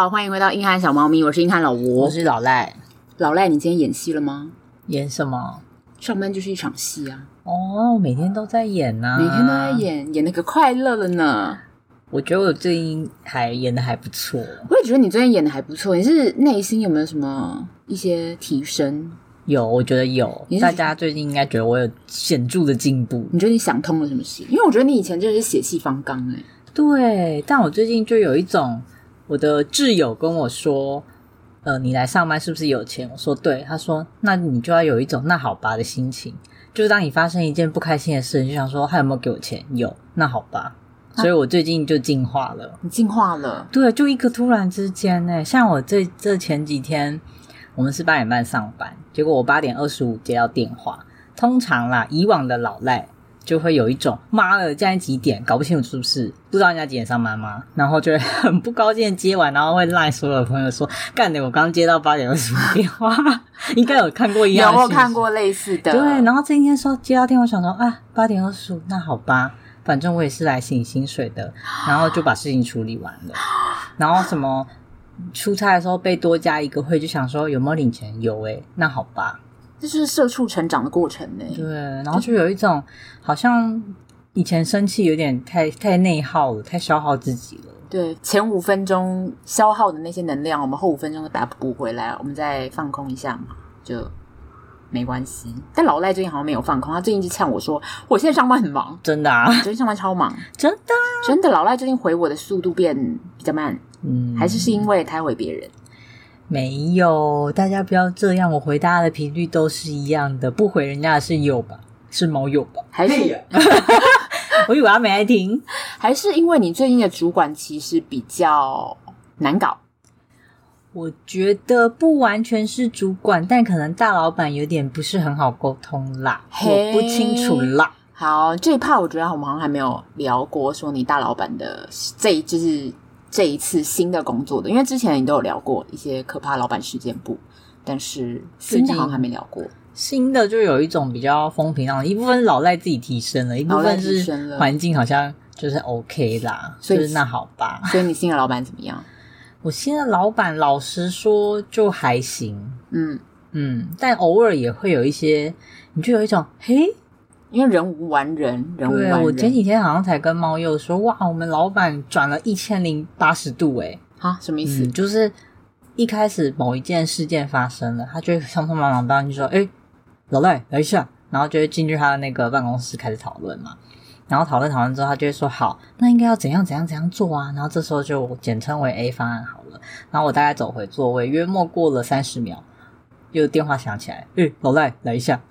好，欢迎回到硬汉小猫咪，我是硬汉老吴，我是老赖。老赖，你今天演戏了吗？演什么？上班就是一场戏啊！哦，每天都在演呐、啊，每天都在演，演得可快乐了呢。我觉得我最近还演的还不错。我也觉得你最近演的还不错。你是内心有没有什么一些提升？有，我觉得有。大家最近应该觉得我有显著的进步。你觉得你想通了什么戏？因为我觉得你以前就是血气方刚哎。对，但我最近就有一种，我的挚友跟我说，呃，你来上班是不是有钱？我说对。他说，那你就要有一种那好吧的心情，就是当你发生一件不开心的事，你就想说他有没有给我钱？有，那好吧。所以我最近就进化了。你进化了？对，就一个突然之间呢，像我这这前几天，我们是八点半上班，结果我八点二十五接到电话。通常啦，以往的老赖。就会有一种妈的，现在几点？搞不清楚是不是？不知道人家几点上班吗？然后就会很不高兴接完，然后会赖所有的朋友说：“干的，我刚接到八点二十五电话。”应该有看过一样，有没有看过类似的？对。然后今天说接到电话，想说啊，八点二十五，那好吧，反正我也是来领薪水的，然后就把事情处理完了。然后什么出差的时候被多加一个会，就想说有没有领钱？有诶、欸，那好吧。这是社畜成长的过程呢。对，然后就有一种好像以前生气有点太太内耗了，太消耗自己了。对，前五分钟消耗的那些能量，我们后五分钟都把它补回来，我们再放空一下嘛，就没关系。但老赖最近好像没有放空，他最近就呛我说：“我现在上班很忙，真的啊，最近上班超忙，真的真的。”老赖最近回我的速度变比较慢，嗯，还是是因为他回别人。没有，大家不要这样。我回大家的频率都是一样的，不回人家的是有吧？是猫有吧？还是？我以为他没爱听，还是因为你最近的主管其实比较难搞？我觉得不完全是主管，但可能大老板有点不是很好沟通啦，我不清楚啦。好，这一 part 我觉得我们好像还没有聊过，说你大老板的这一就是。这一次新的工作的，因为之前你都有聊过一些可怕老板事件簿，但是新的好像还没聊过。新的就有一种比较风平浪静，一部分老赖自己提升了，一部分是环境好像就是 OK 啦，所以、就是、那好吧。所以你新的老板怎么样？我新的老板老实说就还行，嗯嗯，但偶尔也会有一些，你就有一种嘿。因为人无完人，人无完人。对，我前几天好像才跟猫又说，哇，我们老板转了一千零八十度，哎哈，什么意思？嗯，就是一开始某一件事件发生了，他就会匆匆忙忙到就说，诶老赖来一下，然后就会进去他的那个办公室开始讨论嘛。然后讨论讨论之后，他就会说，好，那应该要怎样怎样怎样做啊？然后这时候就简称为 A 方案好了。然后我大概走回座位，约莫过了三十秒，又电话响起来，诶老赖来一下。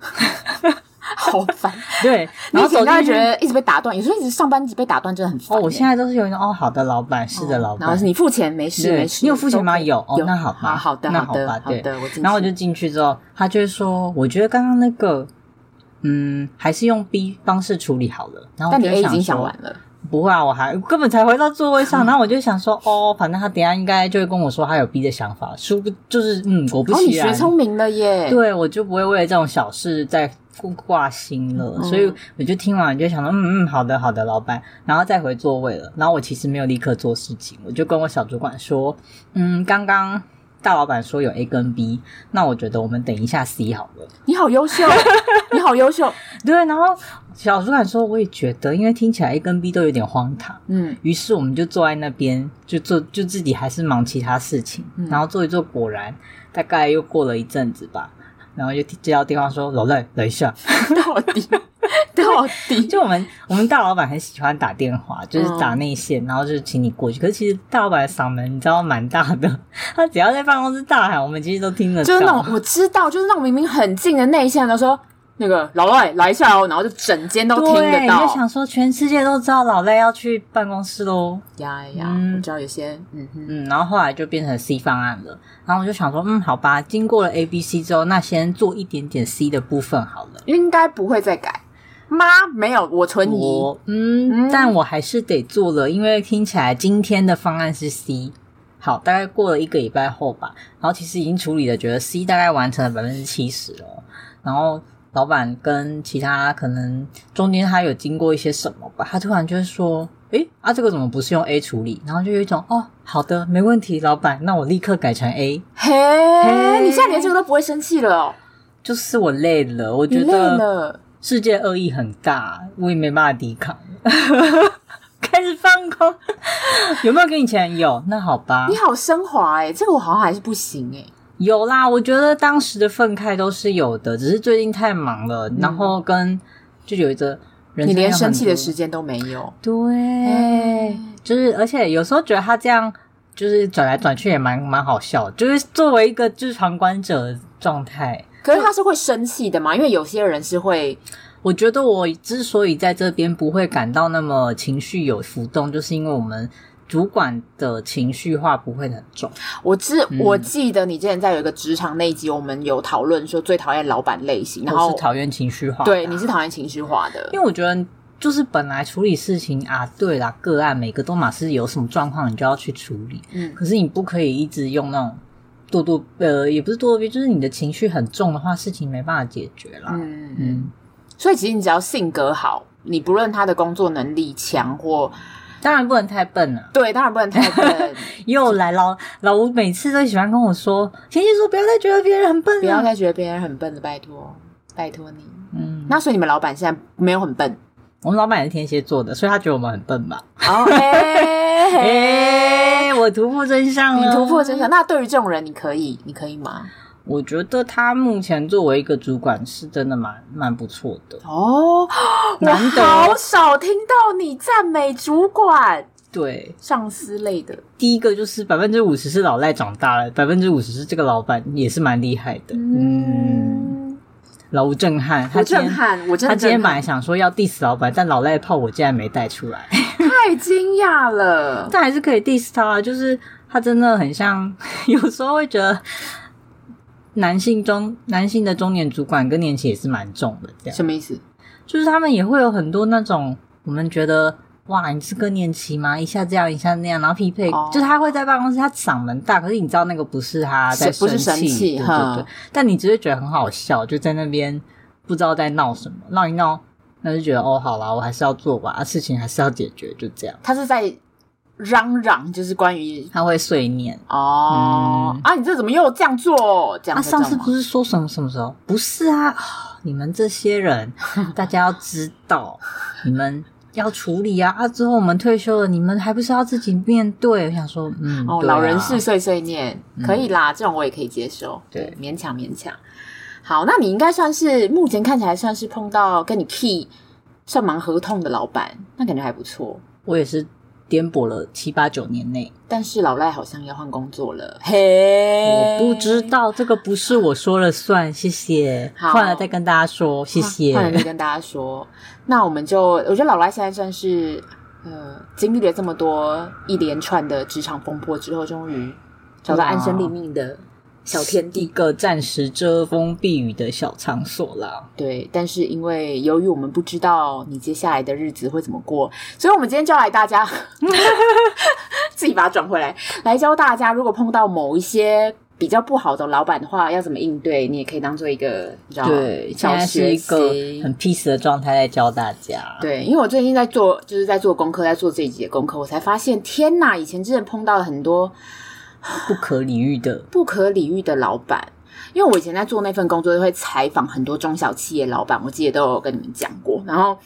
好烦，对，然后总是觉得一直被打断，有时候一直上班一直被打断，真的很烦。哦，我现在都是有一种哦，好的，老板，是的，老板。然后是你付钱，没事没事。你有付钱吗？有，哦，那好吧，好的，那好吧，对。然后我就进去之后，他就会说，我觉得刚刚那个，嗯，还是用 B 方式处理好了。然后但你 A 已经想完了，不会啊，我还根本才回到座位上，然后我就想说，哦，反正他等下应该就会跟我说他有 B 的想法，殊不就是嗯，果不其然，你学聪明了耶。对，我就不会为了这种小事在。挂心了，嗯、所以我就听完就想说，嗯嗯，好的好的，老板，然后再回座位了。然后我其实没有立刻做事情，我就跟我小主管说，嗯，刚刚大老板说有 A 跟 B，那我觉得我们等一下 C 好了。你好优秀，你好优秀，对。然后小主管说，我也觉得，因为听起来 A 跟 B 都有点荒唐，嗯。于是我们就坐在那边，就做就自己还是忙其他事情，嗯、然后做一做，果然大概又过了一阵子吧。然后就接到电话说：“老赖，等一下，到底 到底？就我们我们大老板很喜欢打电话，就是打内线，嗯、然后就是请你过去。可是其实大老板的嗓门你知道蛮大的，他只要在办公室大喊，我们其实都听得到。就是那种我知道，就是那种明明很近的内线，都说。”那个老赖来一下哦，然后就整间都听得到。我就想说，全世界都知道老赖要去办公室喽。呀呀，嗯、我知道有些，嗯嗯，然后后来就变成 C 方案了。然后我就想说，嗯，好吧，经过了 A、B、C 之后，那先做一点点 C 的部分好了。应该不会再改。妈，没有，我存疑。嗯，嗯，但我还是得做了，因为听起来今天的方案是 C。好，大概过了一个礼拜后吧，然后其实已经处理了，觉得 C 大概完成了百分之七十了。然后。老板跟其他可能中间他有经过一些什么吧，他突然就是说：“诶啊，这个怎么不是用 A 处理？”然后就有一种哦，好的，没问题，老板，那我立刻改成 A。嘿，嘿，你现在连这个都不会生气了哦？就是我累了，我觉得世界恶意很大，我也没办法抵抗。开始放空，有没有给你钱？有，那好吧。你好升华哎，这个我好像还是不行哎。有啦，我觉得当时的愤慨都是有的，只是最近太忙了，嗯、然后跟就有一个人，你连生气的时间都没有。对，嗯、就是而且有时候觉得他这样就是转来转去也蛮蛮好笑，就是作为一个就是旁观者的状态。可是他是会生气的嘛？因为有些人是会，我觉得我之所以在这边不会感到那么情绪有浮动，就是因为我们。主管的情绪化不会很重。我记我记得你之前在有一个职场那一集，我们有讨论说最讨厌老板类型，然后是讨厌情绪化。对，你是讨厌情绪化的，因为我觉得就是本来处理事情啊，对啦，个案每个都嘛是有什么状况，你就要去处理。嗯，可是你不可以一直用那种咄咄呃，也不是咄咄逼，就是你的情绪很重的话，事情没办法解决啦。嗯嗯，所以其实你只要性格好，你不论他的工作能力强或。当然不能太笨了。对，当然不能太笨。又来老老吴每次都喜欢跟我说：“前期说不要再觉得别人很笨了，不要再觉得别人很笨了，拜托，拜托你。”嗯，那所以你们老板现在没有很笨？我们老板也是天蝎座的，所以他觉得我们很笨吧？哦，哎，我突破真相了，你突破真相。那对于这种人，你可以，你可以吗？我觉得他目前作为一个主管是真的蛮蛮不错的哦。难得，我好少听到你赞美主管，对上司类的。第一个就是百分之五十是老赖长大了，百分之五十是这个老板也是蛮厉害的。嗯，老吴震撼，他震撼，我真的。他今天本来想说要 diss 老板，但老赖炮我竟然没带出来，太惊讶了。但还是可以 diss 他，就是他真的很像，有时候会觉得。男性中，男性的中年主管更年期也是蛮重的，这样什么意思？就是他们也会有很多那种我们觉得哇，你是更年期吗？一下这样，一下那样，然后匹配，哦、就是他会在办公室，他嗓门大，可是你知道那个不是他在生气，不是生气，对对对。但你只会觉得很好笑，就在那边不知道在闹什么，闹一闹，那就觉得哦，好啦，我还是要做吧，事情还是要解决，就这样。他是在。嚷嚷就是关于他会碎念哦、嗯、啊！你这怎么又这样做？这样啊？上次不是说什么什么时候？不是啊！你们这些人，大家要知道，你们要处理啊！啊，之后我们退休了，你们还不是要自己面对？我想说，嗯，哦，啊、老人是碎碎念，可以啦，嗯、这种我也可以接受，对，勉强勉强。好，那你应该算是目前看起来算是碰到跟你 key 算蛮合同的老板，那感觉还不错。我也是。颠簸了七八九年内，但是老赖好像要换工作了。嘿，我不知道这个不是我说了算，谢谢。好，换了再跟大家说，谢谢。换了再跟大家说，那我们就，我觉得老赖现在算是，呃，经历了这么多一连串的职场风波之后，终于找到安身立命的。小天地，一个暂时遮风避雨的小场所啦。对，但是因为由于我们不知道你接下来的日子会怎么过，所以我们今天教来大家 自己把它转回来，来教大家，如果碰到某一些比较不好的老板的话，要怎么应对？你也可以当做一个对，现在是一个很 peace 的状态在教大家。对，因为我最近在做，就是在做功课，在做这一集的功课，我才发现，天哪！以前真的碰到了很多。不可理喻的，不可理喻的老板。因为我以前在做那份工作，都会采访很多中小企业老板，我记得都有跟你们讲过。然后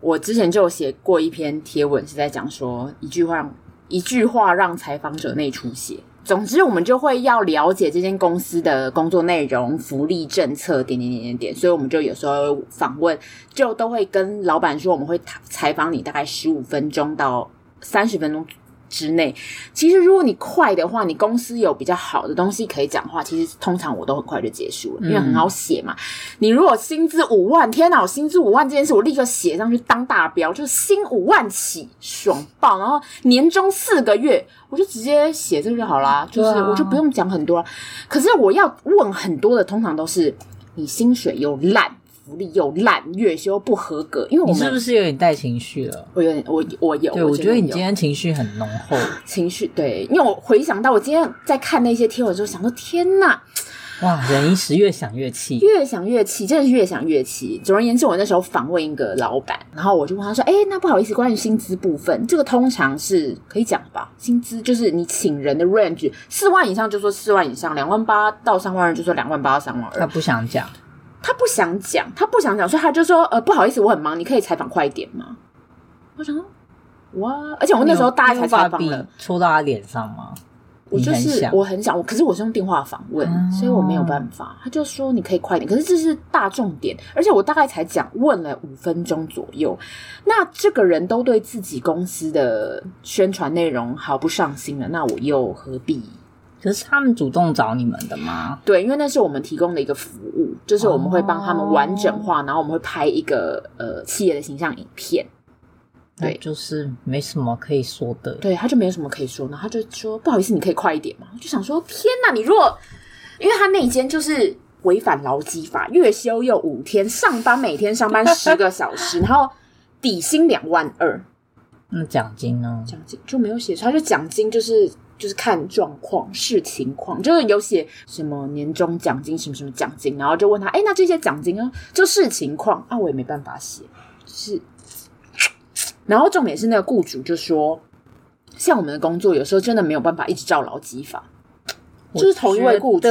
我之前就有写过一篇贴文，是在讲说一句话，一句话让采访者内出血。总之，我们就会要了解这间公司的工作内容、福利政策，点点点点点。所以我们就有时候访问，就都会跟老板说，我们会采访你大概十五分钟到三十分钟之内，其实如果你快的话，你公司有比较好的东西可以讲的话，其实通常我都很快就结束了，因为很好写嘛。嗯、你如果薪资五万，天哪，我薪资五万这件事，我立刻写上去当大标，就是薪五万起，爽爆。然后年终四个月，我就直接写这个就好啦，就是我就不用讲很多。可是我要问很多的，通常都是你薪水又烂。福利又烂，月休不合格，因为我们是不是有点带情绪了？我有点，我我有。对，我觉得你今天情绪很浓厚。情绪对，因为我回想到我今天在看那些贴文的时候，想说天哪，哇，忍一时越想越气，越想越气，真的是越想越气。总而言之，我那时候访问一个老板，然后我就问他说：“哎，那不好意思，关于薪资部分，这个通常是可以讲吧？薪资就是你请人的 range，四万以上就说四万以上，两万八到三万二就说两万八到三万二。”他不想讲，他不想讲，他不想讲，所以他就说：“呃，不好意思，我很忙，你可以采访快一点吗？”我想说，哇！而且我那时候大概才采访了，戳到他脸上吗？我就是我很想我，可是我是用电话访问，嗯、所以我没有办法。他就说你可以快点，可是这是大重点，而且我大概才讲问了五分钟左右。那这个人都对自己公司的宣传内容毫不上心了，那我又何必？可是他们主动找你们的吗？对，因为那是我们提供的一个服务，就是我们会帮他们完整化，哦、然后我们会拍一个呃企业的形象影片。对，就是没什么可以说的。对，他就没有什么可以说，然后他就说：“不好意思，你可以快一点嘛。”我就想说：“天哪，你如果……因为他那一间就是违反劳基法，月休又五天，上班每天上班十个小时，然后底薪两万二。那奖金呢？奖金就没有写出来，就奖金就是就是看状况、视情况，就是有写什么年终奖金、什么什么奖金，然后就问他：“哎，那这些奖金呢？就视情况啊，我也没办法写，就是。”然后重点是那个雇主就说，像我们的工作有时候真的没有办法一直照劳基法，就是同一位雇主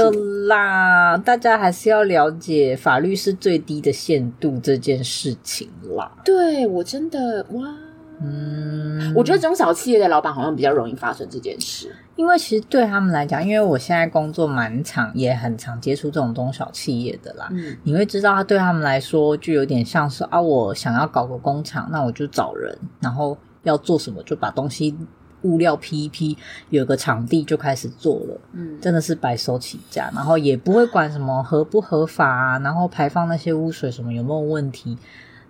啦。大家还是要了解法律是最低的限度这件事情啦。对，我真的哇，嗯，我觉得中小企业的老板好像比较容易发生这件事，因为其实对他们来讲，因为我现在工作蛮长，也很常接触这种中小企业的啦。嗯，你会知道，他对他们来说就有点像是啊，我想要搞个工厂，那我就找人，然后要做什么就把东西物料批一批，有个场地就开始做了。嗯，真的是白手起家，然后也不会管什么合不合法啊，然后排放那些污水什么有没有问题。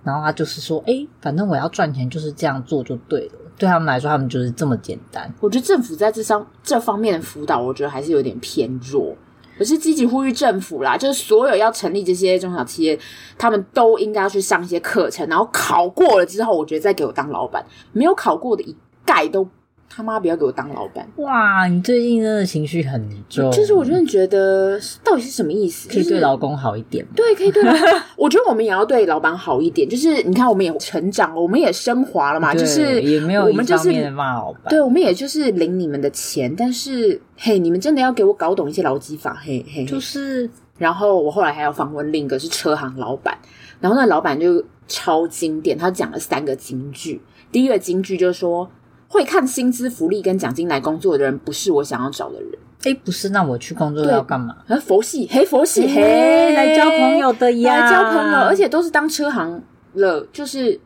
然后他就是说，哎，反正我要赚钱，就是这样做就对了。对他们来说，他们就是这么简单。我觉得政府在这上这方面的辅导，我觉得还是有点偏弱。我是积极呼吁政府啦，就是所有要成立这些中小企业，他们都应该要去上一些课程，然后考过了之后，我觉得再给我当老板。没有考过的，一概都。他妈不要给我当老板！哇，你最近真的情绪很重。就是我真的觉得，到底是什么意思？可以对老公好一点。对，可以对。我觉得我们也要对老板好一点。就是你看，我们也成长了，我们也升华了嘛。就是也没有我们就是骂老板。对，我们也就是领你们的钱，但是嘿，你们真的要给我搞懂一些劳基法，嘿嘿。就是，然后我后来还要访问另一个是车行老板，然后那老板就超经典，他讲了三个金句。第一个金句就是说。会看薪资福利跟奖金来工作的人，不是我想要找的人。哎，不是，那我去工作要干嘛？佛系，嘿，佛系，嘿，嘿，来交朋友的呀，来交朋友，而且都是当车行了，就是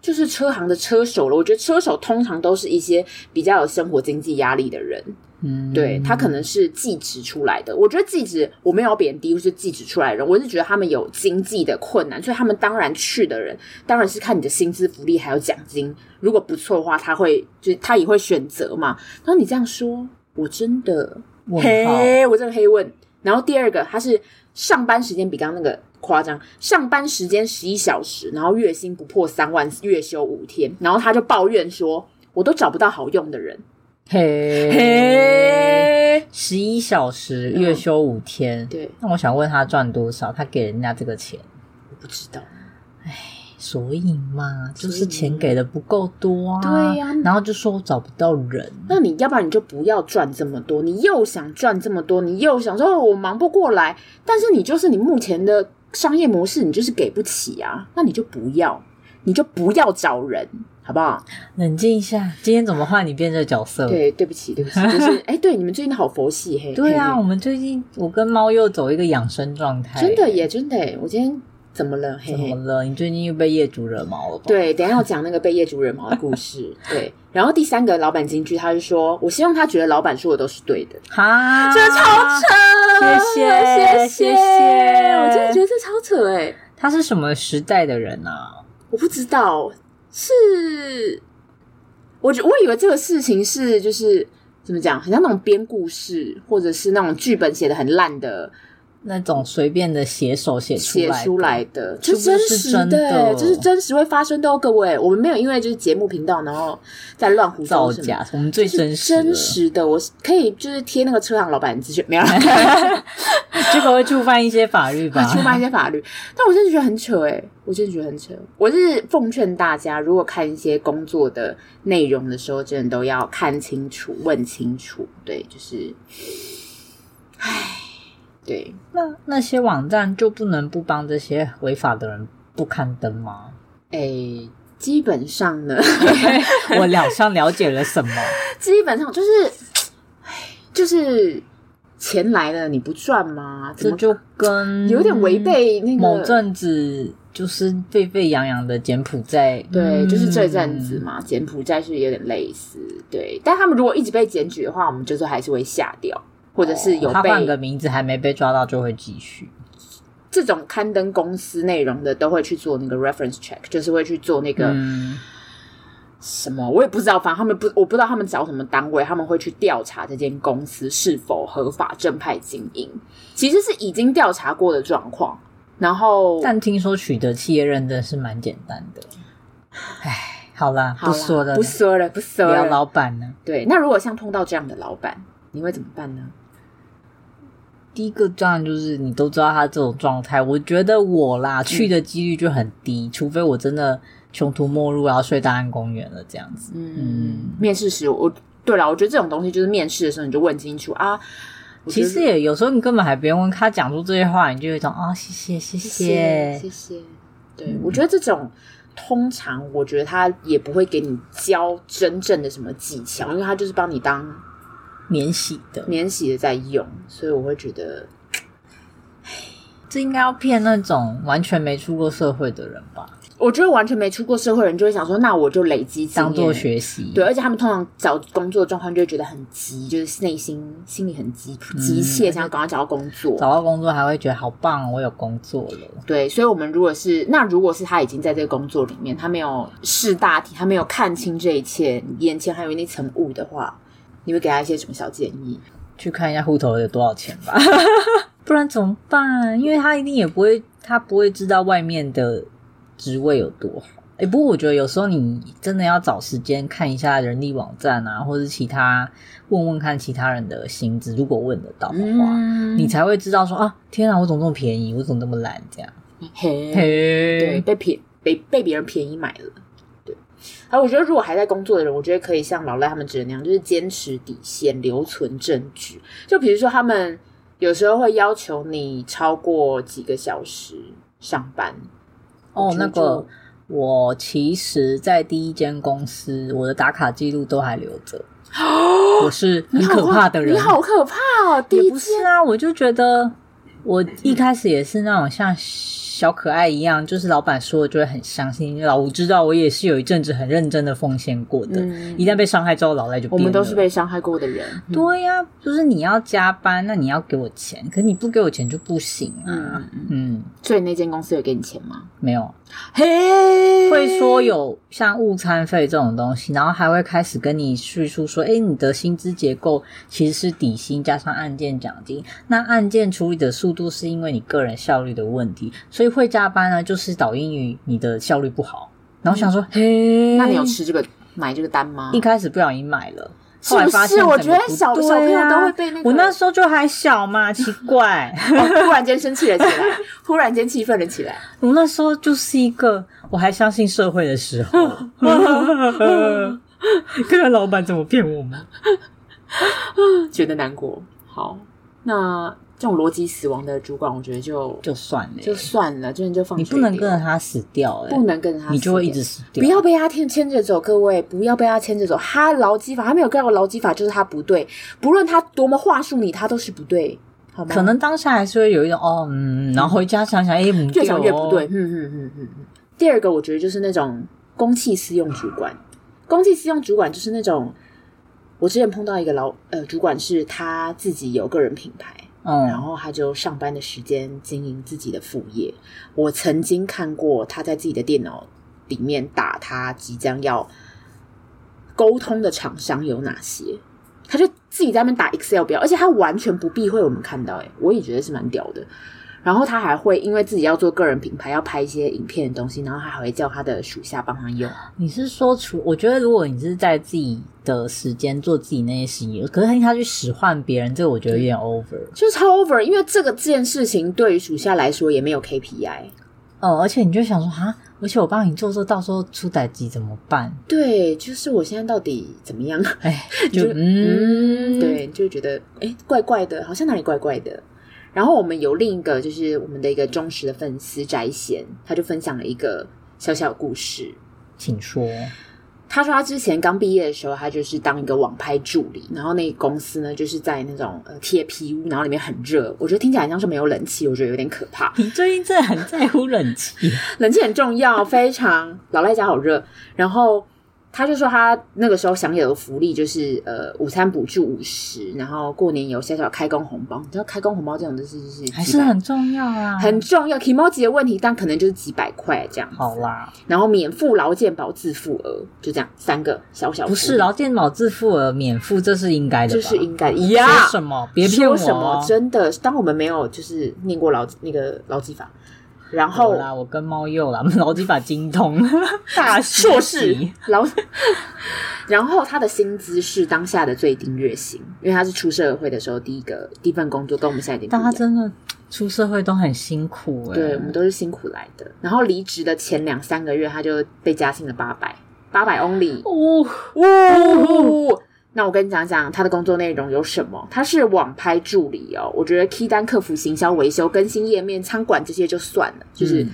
就是车行的车手了。我觉得车手通常都是一些比较有生活经济压力的人。嗯，对，他可能是技职出来的。我觉得技职我没有贬低，或是技职出来的人，我是觉得他们有经济的困难，所以他们当然去的人，当然是看你的薪资福利还有奖金，如果不错的话，他会就他也会选择嘛。然后你这样说，我真的嘿，我真的黑问。然后第二个，他是上班时间比刚刚那个夸张，上班时间十一小时，然后月薪不破三万，月休五天，然后他就抱怨说，我都找不到好用的人。嘿，嘿，十一小时，月休五天，嗯，对。那我想问他赚多少？他给人家这个钱，我不知道。哎，所以嘛，就是钱给的不够多啊。对呀，啊。然后就说我找不到人，那你要不然你就不要赚这么多。你又想赚这么多，你又想说我忙不过来，但是你就是你目前的商业模式，你就是给不起啊。那你就不要，你就不要找人。好不好？冷静一下，今天怎么换你变这个角色？对，对不起，对不起，就是哎，对，你们最近好佛系嘿。对啊，我们最近我跟猫又走一个养生状态，真的耶，真的耶。我今天怎么了？怎么了？你最近又被业主惹毛了吧？对，等一下要讲那个被业主惹毛的故事。对，然后第三个老板金句，他就说：“我希望他觉得老板说的都是对的。”哈，这超扯！谢谢，谢谢，我真的觉得这超扯哎。他是什么时代的人啊？我不知道。是，我觉我以为这个事情是就是怎么讲，很像那种编故事，或者是那种剧本写的很烂的那种随便的写手写出来写出来的，这是真的？这是真实会发生的哦，各位，我们没有因为就是节目频道，然后在乱胡造假，我们最真实真实的，我可以就是贴那个车行老板资讯，没有，结 果会触犯一些法律吧？触犯一些法律，但我真的觉得很扯诶，我真的觉得很扯。我是奉劝大家，如果看一些工作的内容的时候，真的都要看清楚、问清楚。对，就是，唉。对，那那些网站就不能不帮这些违法的人不刊登吗？诶，基本上呢，我好像了解了什么。基本上就是，就是钱来了你不赚吗？这就跟有点违背那个某阵子就是沸沸扬扬的柬埔寨，对，就是这阵子嘛，嗯、柬埔寨是有点类似。对，但他们如果一直被检举的话，我们就是还是会下掉。或者是有被、哦、他换个名字还没被抓到就会继续。这种刊登公司内容的都会去做那个 reference check，就是会去做那个、嗯、什么，我也不知道，反正他们不，我不知道他们找什么单位，他们会去调查这间公司是否合法正派经营。其实是已经调查过的状况，然后但听说取得企业认证是蛮简单的。哎，好啦，不说了，不说了，不说了。聊老板呢？对，那如果像碰到这样的老板，你会怎么办呢？第一个当然就是你都知道他这种状态，我觉得我啦、嗯、去的几率就很低，除非我真的穷途末路，然后睡大安公园了这样子。嗯，嗯面试时我对了，我觉得这种东西就是面试的时候你就问清楚啊。其实也有时候你根本还不用问他讲出这些话，你就会说啊、哦，谢谢谢谢谢谢。对、嗯、我觉得这种通常我觉得他也不会给你教真正的什么技巧，因为他就是帮你当。免洗的，免洗的在用，所以我会觉得，这应该要骗那种完全没出过社会的人吧？我觉得完全没出过社会的人就会想说，那我就累积经验当做学习。对，而且他们通常找工作状况就会觉得很急，就是内心心里很急急切，想要赶快找到工作。找到工作还会觉得好棒，我有工作了。对，所以，我们如果是那如果是他已经在这个工作里面，他没有视大体，他没有看清这一切，眼前还有那层雾的话。你会给他一些什么小建议？去看一下户头有多少钱吧，不然怎么办？因为他一定也不会，他不会知道外面的职位有多好。哎，不过我觉得有时候你真的要找时间看一下人力网站啊，或者其他问问看其他人的薪资，如果问得到的话，嗯、你才会知道说啊，天啊，我怎么这么便宜？我怎么那么懒？这样，嘿，嘿对，被便被被别人便宜买了。啊，我觉得如果还在工作的人，我觉得可以像老赖他们指的那样，就是坚持底线，留存证据。就比如说，他们有时候会要求你超过几个小时上班。哦，那个，我其实，在第一间公司，我的打卡记录都还留着。哦，我是很可怕的人，你好可怕哦！第一也不是啊，我就觉得我一开始也是那种像。小可爱一样，就是老板说的就会很相信。老吴知道我也是有一阵子很认真的奉献过的，嗯、一旦被伤害之后，老赖就变了。我们都是被伤害过的人。嗯、对呀、啊，就是你要加班，那你要给我钱，可是你不给我钱就不行啊。嗯，嗯，所以那间公司有给你钱吗？没有。嘿，会说有像误餐费这种东西，然后还会开始跟你叙述说，诶，你的薪资结构其实是底薪加上案件奖金，那案件处理的速度是因为你个人效率的问题，所以会加班呢，就是导因于你的效率不好。然后想说，嗯、嘿，那你有吃这个买这个单吗？一开始不小心买了。后来发现？我觉得小小朋友都会被那个。我那时候就还小嘛，奇怪，哦、突然间生气了起来，突然间气愤了起来。我那时候就是一个我还相信社会的时候，看看老板怎么骗我们，觉得难过。好，那。这种逻辑死亡的主管，我觉得就就算了，就算了，真的就放。你不能跟着他死掉，不能跟着他，你就会一直死掉。不要被他牵牵着走，各位，不要被他牵着走。他劳基法，他没有盖过劳基法，就是他不对。不论他多么话术你，他都是不对，好吗？可能当下还是会有一种哦，嗯，然后回家想想，哎，越想越不对。嗯嗯嗯嗯嗯。第二个，我觉得就是那种公器私用主管，公器私用主管就是那种，我之前碰到一个老呃主管，是他自己有个人品牌。嗯，然后他就上班的时间经营自己的副业。我曾经看过他在自己的电脑里面打他即将要沟通的厂商有哪些，他就自己在那边打 Excel 表，而且他完全不避讳我们看到、欸，诶我也觉得是蛮屌的。然后他还会因为自己要做个人品牌，要拍一些影片的东西，然后他还会叫他的属下帮他用。你是说，除我觉得，如果你是在自己的时间做自己那些事情，可是他去使唤别人，这个我觉得有点 over，就是超 over。因为这个这件事情对于属下来说也没有 KPI。哦，而且你就想说哈，而且我帮你做做，到时候出代志怎么办？对，就是我现在到底怎么样？哎，就嗯，对，就觉得哎，怪怪的，好像哪里怪怪的。然后我们有另一个，就是我们的一个忠实的粉丝翟贤，他就分享了一个小小的故事，请说。他说他之前刚毕业的时候，他就是当一个网拍助理，然后那个公司呢，就是在那种呃铁皮屋，然后里面很热，我觉得听起来像是没有冷气，我觉得有点可怕。你最近真的很在乎冷气，冷气很重要，非常。老赖家好热，然后。他就说他那个时候享有的福利就是呃午餐补助五十，然后过年有小小开工红包。你知道开工红包这种的是是还是很重要啊，很重要。kimochi 的问题，但可能就是几百块这样。好啦，然后免付劳健保自付额，就这样三个小小。不是劳健保自付额免付，这是应该的，这是应该的。呀，说什么？别骗我什么？真的，当我们没有就是念过劳那个劳基法。然后啦，我跟猫又啦，我们劳基法精通，大硕士劳。然后他的薪资是当下的最低月薪，因为他是出社会的时候第一个第一份工作，跟我们现在点。但他真的出社会都很辛苦哎、欸，对，我们都是辛苦来的。然后离职的前两三个月，他就被加薪了八百，八百 only，呜呜。那我跟你讲讲他的工作内容有什么？他是网拍助理哦。我觉得 key 单、客服、行销、维修、更新页面、仓管这些就算了，就是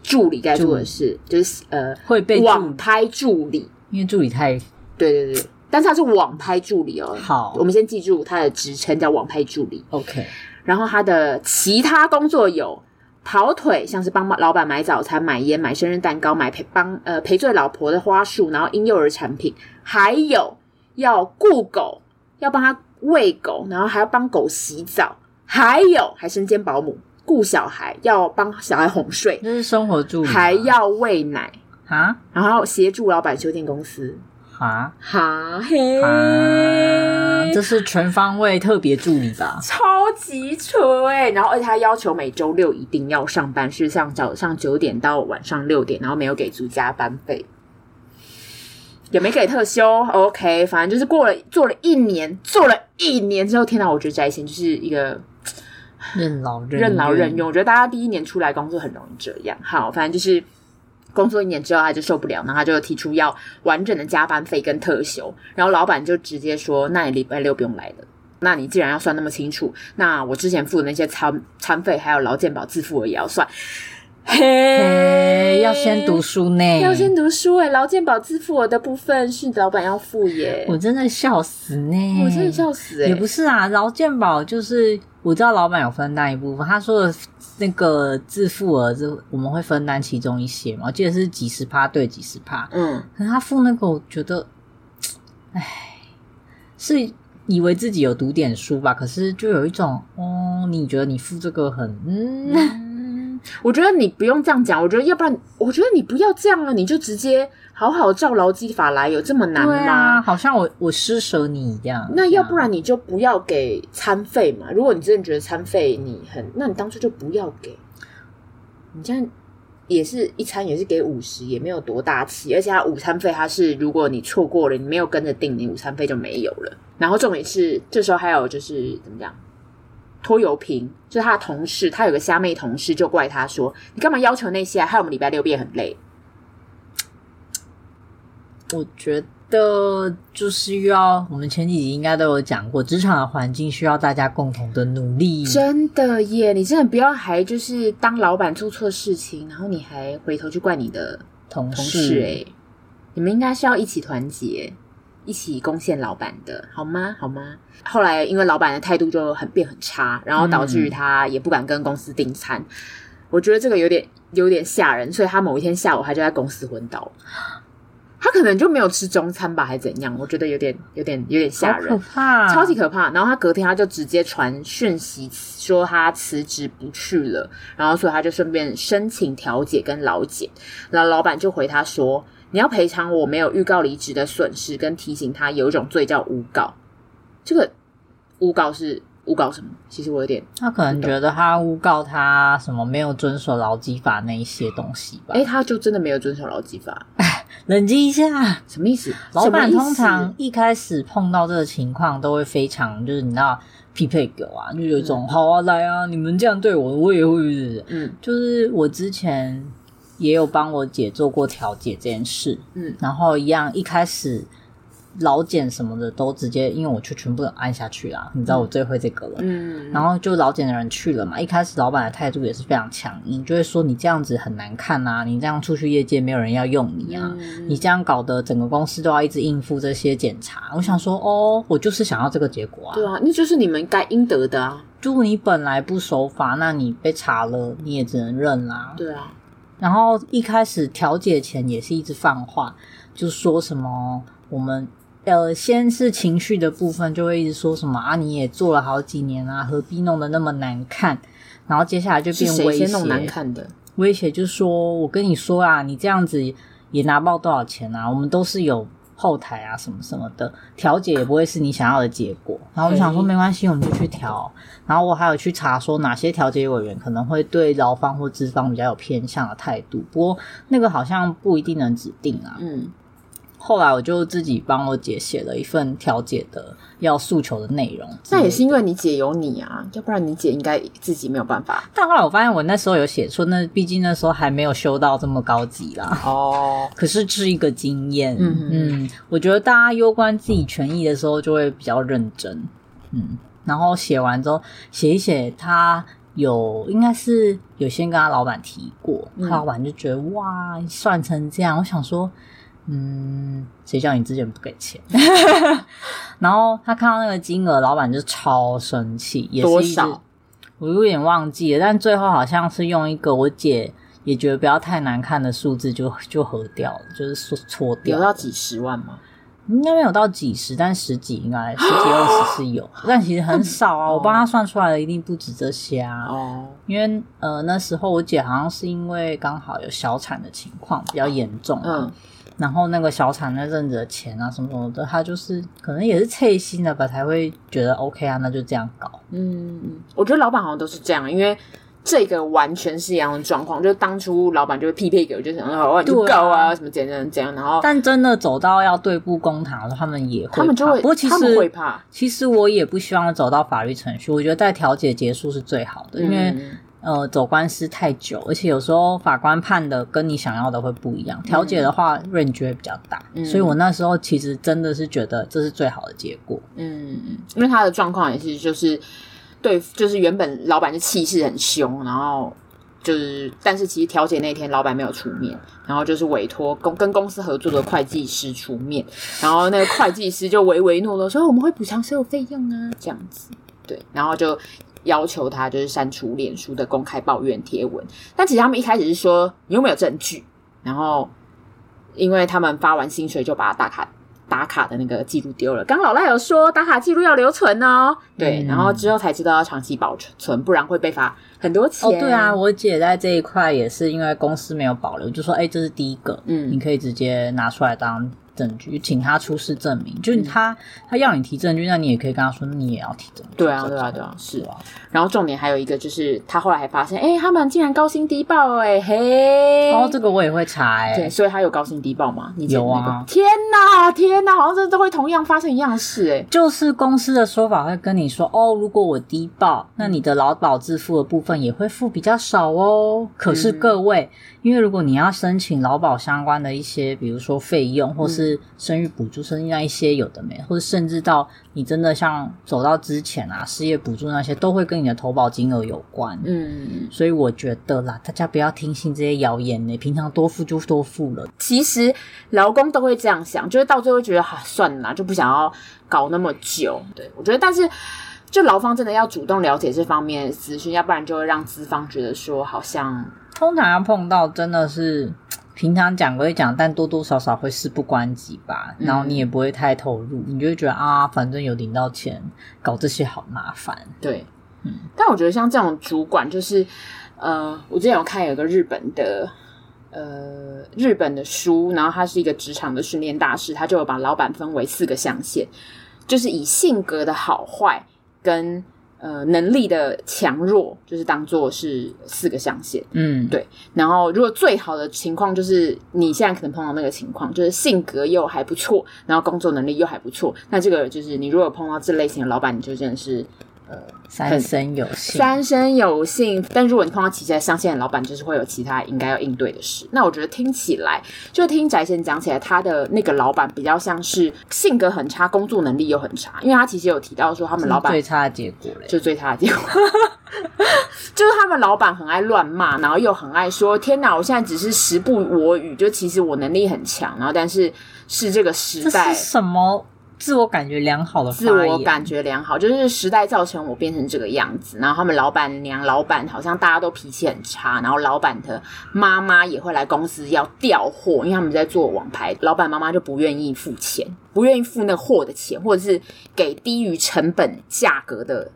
助理该做的事，嗯、就是呃会被网拍助理，因为助理太对对对，但是他是网拍助理哦。好，我们先记住他的职称叫网拍助理。OK，然后他的其他工作有跑腿，像是帮老板买早餐、买烟、买生日蛋糕、买陪帮呃赔罪老婆的花束，然后婴幼儿产品，还有。要顾狗，要帮他喂狗，然后还要帮狗洗澡，还有还身兼保姆顾小孩，要帮小孩哄睡，这是生活助理，还要喂奶哈，然后协助老板修电公司哈？哈嘿，这是全方位特别助理吧？超级吹，然后而且他要求每周六一定要上班，是像早上九点到晚上六点，然后没有给足加班费。也没给特休，OK，反正就是过了做了一年，做了一年之后，天哪！我觉得翟贤就是一个任劳任任劳任用。我觉得大家第一年出来工作很容易这样。好，反正就是工作一年之后，他就受不了，然后他就提出要完整的加班费跟特休。然后老板就直接说：“那你礼拜六不用来了。那你既然要算那么清楚，那我之前付的那些餐餐费还有劳健保自付额也要算。” 嘿，要先读书呢，要先读书哎！劳健保自付我的部分是老板要付耶，我真的笑死呢，我真的笑死哎！也不是啊，劳健保就是我知道老板有分担一部分，他说的那个自付额就我们会分担其中一些嘛，我记得是几十趴对几十趴，嗯，可是他付那个我觉得，哎，是以为自己有读点书吧，可是就有一种哦，你觉得你付这个很嗯。嗯我觉得你不用这样讲，我觉得要不然，我觉得你不要这样了，你就直接好好照劳基法来，有这么难吗？啊，好像我我施舍你一样。那要不然你就不要给餐费嘛。如果你真的觉得餐费你很，那你当初就不要给。你这样也是一餐也是给五十，也没有多大气，而且他午餐费他是如果你错过了，你没有跟着订，你午餐费就没有了。然后重点是这时候还有就是怎么讲？拖油瓶，就是他的同事，他有个虾妹同事就怪他说：“你干嘛要求那些啊？害我们礼拜六变很累。”我觉得就是要我们前几集应该都有讲过，职场的环境需要大家共同的努力。真的耶，你真的不要还就是当老板做错事情，然后你还回头去怪你的同事。哎，你们应该是要一起团结。一起攻陷老板的好吗？好吗？后来因为老板的态度就很变很差，然后导致于他也不敢跟公司订餐。嗯、我觉得这个有点有点吓人，所以他某一天下午他就在公司昏倒。他可能就没有吃中餐吧，还是怎样？我觉得有点有点有点吓人，可怕，超级可怕。然后他隔天他就直接传讯息说他辞职不去了，然后所以他就顺便申请调解跟劳检。然后老板就回他说。你要赔偿我没有预告离职的损失，跟提醒他有一种罪叫诬告。这个诬告是诬告什么？其实我有点，他可能觉得他诬告他什么没有遵守劳基法那一些东西吧？哎，他就真的没有遵守劳基法？哎，冷静一下，什么意思？老板通常一开始碰到这个情况都会非常，就是你知道匹配狗啊，就有一种、嗯、好啊，来啊，你们这样对我，我也会，嗯，就是我之前也有帮我姐做过调解这件事，嗯，然后一样一开始。老检什么的都直接，因为我就全部按下去啦。你知道我最会这个了，嗯，然后就老检的人去了嘛。一开始老板的态度也是非常强硬，就会说你这样子很难看啊，你这样出去业界没有人要用你啊，嗯、你这样搞得整个公司都要一直应付这些检查。我想说，哦，我就是想要这个结果啊。对啊，那就是你们该应得的啊。如果你本来不守法，那你被查了，你也只能认啦。对啊。然后一开始调解前也是一直放话，就说什么我们。呃，先是情绪的部分，就会一直说什么啊，你也做了好几年啊，何必弄得那么难看？然后接下来就变威胁，弄难看的威胁，就是说我跟你说啊，你这样子也拿不到多少钱啊，我们都是有后台啊，什么什么的，调解也不会是你想要的结果。然后我想说没关系，我们就去调。然后我还有去查说哪些调解委员可能会对劳方或资方比较有偏向的态度，不过那个好像不一定能指定啊。嗯。后来我就自己帮我姐写了一份调解的要诉求的内容。那也是因为你姐有你啊，要不然你姐应该自己没有办法。但后来我发现我那时候有写错，那毕竟那时候还没有修到这么高级啦。哦，可是是一个经验。嗯嗯，我觉得大家攸关自己权益的时候就会比较认真。嗯，然后写完之后写一写，他有应该是有先跟他老板提过，他老板就觉得哇，算成这样，我想说。嗯，谁叫你之前不给钱？然后他看到那个金额，老板就超生气。也是多少？我有点忘记了，但最后好像是用一个我姐也觉得不要太难看的数字就，就合掉了，就是说搓掉。有到几十万吗？应该没有到几十，但十几应该十几二十是有，但其实很少啊。我帮他算出来的一定不止这些啊。哦，因为呃那时候我姐好像是因为刚好有小产的情况比较严重，嗯。然后那个小产那阵子的钱啊什么什么的，他就是可能也是脆心的吧，才会觉得 OK 啊，那就这样搞。嗯，我觉得老板好像都是这样，因为这个完全是一样的状况，就是当初老板就会匹配给我，就想说你就搞啊，啊什么怎样怎样，然后但真的走到要对簿公堂的时候，他们也会，他们就会，不过其实他们会怕。其实我也不希望走到法律程序，我觉得在调解结束是最好的，嗯、因为。呃，走官司太久，而且有时候法官判的跟你想要的会不一样。调解的话，range 会比较大，嗯、所以我那时候其实真的是觉得这是最好的结果。嗯，因为他的状况也是，就是对，就是原本老板就气势很凶，然后就是，但是其实调解那天老板没有出面，然后就是委托公跟公司合作的会计师出面，然后那个会计师就唯唯诺诺说我们会补偿所有费用啊，这样子，对，然后就。要求他就是删除脸书的公开抱怨贴文，但其实他们一开始是说你有没有证据，然后因为他们发完薪水就把打卡打卡的那个记录丢了。刚老赖有说打卡记录要留存哦，对，嗯、然后之后才知道要长期保存，不然会被罚很多钱。哦，对啊，我姐在这一块也是因为公司没有保留，就说哎，这是第一个，嗯，你可以直接拿出来当。证据，请他出示证明。就是他，嗯、他要你提证据，那你也可以跟他说，你也要提证据。对啊，对啊，对啊，是啊。然后重点还有一个，就是他后来还发现，哎、欸，他们竟然高薪低报、欸，哎嘿。哦，这个我也会查、欸，哎。对，所以他有高薪低报吗？你、那个、有啊。天哪，天哪，好像这都会同样发生一样的事、欸，哎。就是公司的说法会跟你说，哦，如果我低报，那你的劳保自付的部分也会付比较少哦。可是各位，嗯、因为如果你要申请劳保相关的一些，比如说费用或是生育补助，生育那一些有的没，或者甚至到你真的像走到之前啊，失业补助那些，都会跟你的投保金额有关。嗯，所以我觉得啦，大家不要听信这些谣言呢。平常多付就多付了。其实劳工都会这样想，就是到最后觉得哈、啊，算了啦，就不想要搞那么久。对，我觉得，但是就劳方真的要主动了解这方面的资讯，要不然就会让资方觉得说，好像通常要碰到真的是。平常讲归讲，但多多少少会事不关己吧。然后你也不会太投入，嗯、你就会觉得啊，反正有领到钱，搞这些好麻烦。对，嗯。但我觉得像这种主管，就是呃，我之前有看有个日本的呃日本的书，然后他是一个职场的训练大师，他就有把老板分为四个象限。就是以性格的好坏跟呃能力的强弱，就是当做是四个象限。嗯，对。然后如果最好的情况就是你现在可能碰到那个情况，就是性格又还不错，然后工作能力又还不错，那这个就是你如果碰到这类型的老板，你就真的是。呃，三生有幸，三生有幸。但如果你碰到其他象限的老板，就是会有其他应该要应对的事。那我觉得听起来，就听翟贤讲起来，他的那个老板比较像是性格很差，工作能力又很差。因为他其实有提到说，他们老板最差的结果嘞，就最差的结果，就是他们老板很爱乱骂，然后又很爱说：“天哪，我现在只是时不我与，就其实我能力很强。”然后，但是是这个时代什么？自我感觉良好的，自我感觉良好，就是时代造成我变成这个样子。然后他们老板娘、老板好像大家都脾气很差，然后老板的妈妈也会来公司要调货，因为他们在做网拍，老板妈妈就不愿意付钱，不愿意付那货的钱，或者是给低于成本价格的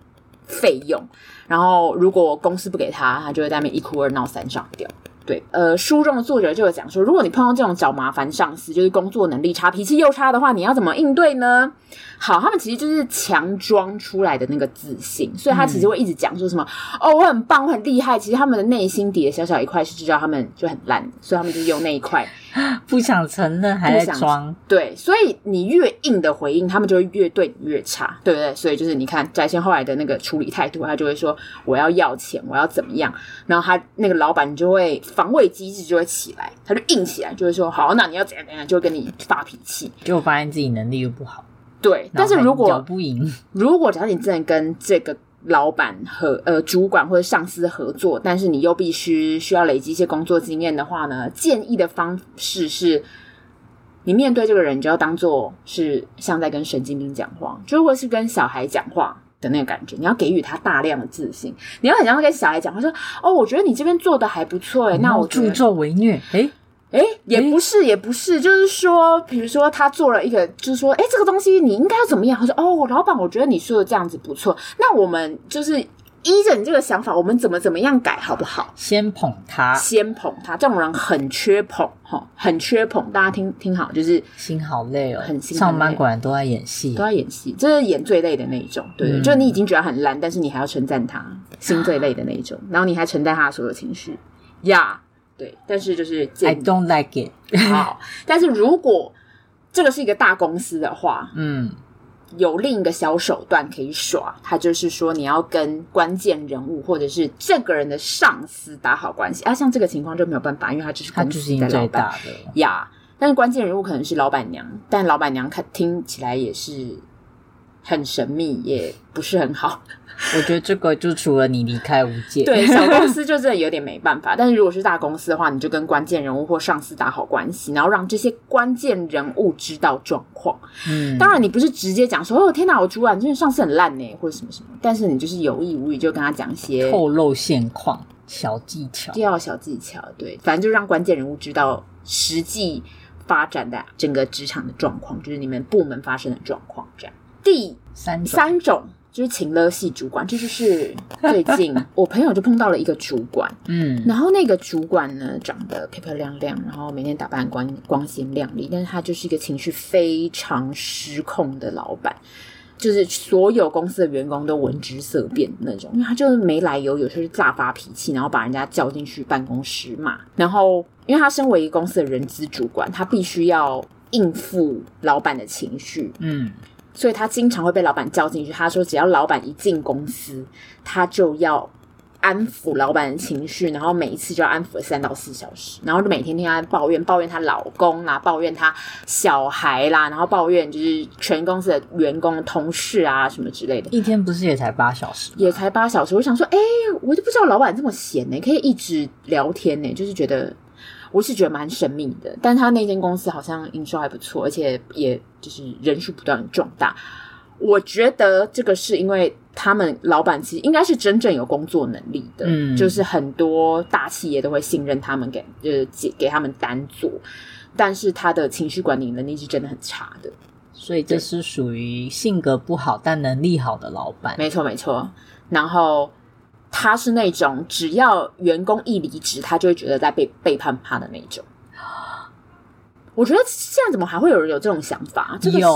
费用。然后如果公司不给他，他就会在那边一哭二闹三上吊。对，呃，书中的作者就有讲说，如果你碰到这种找麻烦上司，就是工作能力差、脾气又差的话，你要怎么应对呢？好，他们其实就是强装出来的那个自信，所以他其实会一直讲说什么、嗯、哦，我很棒，我很厉害。其实他们的内心底的小小一块是知道他们就很烂，所以他们就用那一块 不想承认，还在装。对，所以你越硬的回应，他们就会越对你越差，对不对？所以就是你看翟先后来的那个处理态度，他就会说我要要钱，我要怎么样，然后他那个老板就会防卫机制就会起来，他就硬起来，就会说好，那你要怎样怎样，就会跟你发脾气。结果发现自己能力又不好。对，但是如果不赢，如果假设你真的跟这个老板和呃主管或者上司合作，但是你又必须需要累积一些工作经验的话呢，建议的方式是，你面对这个人，你就要当做是像在跟神经病讲话，就如果是跟小孩讲话的那个感觉，你要给予他大量的自信，你要很像跟小孩讲话，说哦，我觉得你这边做的还不错，哎，那我助纣为虐，诶哎，也不是，也不是，就是说，比如说他做了一个，就是说，哎，这个东西你应该要怎么样？他说，哦，老板，我觉得你说的这样子不错，那我们就是依着你这个想法，我们怎么怎么样改，好不好？先捧他，先捧他，这种人很缺捧，哈，很缺捧。大家听听好，就是心好累哦，很心上班果然都在演戏，都在演戏，这是演最累的那一种，对对，嗯、就是你已经觉得很烂，但是你还要称赞他，心最累的那一种，然后你还承担他的所有情绪，呀、yeah。对，但是就是 I don't like it。好，但是如果这个是一个大公司的话，嗯，有另一个小手段可以耍，他就是说你要跟关键人物或者是这个人的上司打好关系啊。像这个情况就没有办法，因为他就是公司的老板的呀。但是关键人物可能是老板娘，但老板娘看听起来也是很神秘，也不是很好。我觉得这个就除了你离开无界，对小公司 就真的有点没办法。但是如果是大公司的话，你就跟关键人物或上司打好关系，然后让这些关键人物知道状况。嗯，当然你不是直接讲说哦天哪，我主管真的上司很烂呢，或者什么什么。但是你就是有意无意就跟他讲一些透露现况小技巧，第二小技巧。对，反正就让关键人物知道实际发展的整个职场的状况，就是你们部门发生的状况。这样第三三种。就是情勒系主管，这就是最近我朋友就碰到了一个主管，嗯，然后那个主管呢，长得漂漂亮亮，然后每天打扮光光鲜亮丽，但是他就是一个情绪非常失控的老板，就是所有公司的员工都闻之色变的那种，因为他就是没来由，有时候就大发脾气，然后把人家叫进去办公室骂，然后因为他身为一个公司的人资主管，他必须要应付老板的情绪，嗯。所以他经常会被老板叫进去。他说，只要老板一进公司，他就要安抚老板的情绪，然后每一次就要安抚三到四小时，然后就每天听他抱怨，抱怨她老公啦，抱怨他小孩啦，然后抱怨就是全公司的员工、同事啊什么之类的。一天不是也才八小时？也才八小时。我想说，哎，我就不知道老板这么闲呢，可以一直聊天呢，就是觉得。我是觉得蛮神秘的，但他那间公司好像营收还不错，而且也就是人数不断的壮大。我觉得这个是因为他们老板其实应该是真正有工作能力的，嗯，就是很多大企业都会信任他们给呃给给他们单做，但是他的情绪管理能力是真的很差的，所以这是属于性格不好但能力好的老板。没错没错，然后。他是那种只要员工一离职，他就会觉得在背背叛他的那种。我觉得现在怎么还会有人有这种想法？这个是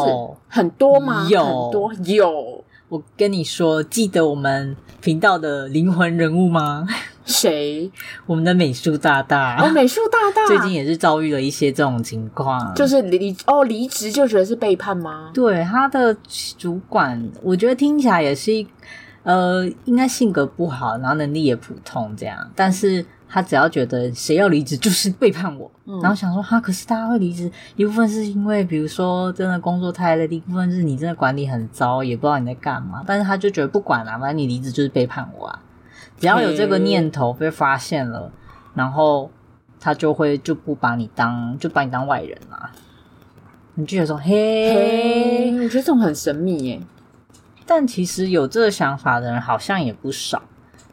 很多吗？有很多有。我跟你说，记得我们频道的灵魂人物吗？谁？我们的美术大大。哦，美术大大最近也是遭遇了一些这种情况，就是离哦离职就觉得是背叛吗？对，他的主管，我觉得听起来也是一呃，应该性格不好，然后能力也普通这样，但是。他只要觉得谁要离职就是背叛我，嗯、然后想说哈，可是大家会离职，一部分是因为比如说真的工作太累，一部分是你真的管理很糟，也不知道你在干嘛。但是他就觉得不管了，反正你离职就是背叛我啊！只要有这个念头被发现了，然后他就会就不把你当就把你当外人了。你就觉得说嘿，嘿，我觉得这种很神秘耶。但其实有这个想法的人好像也不少。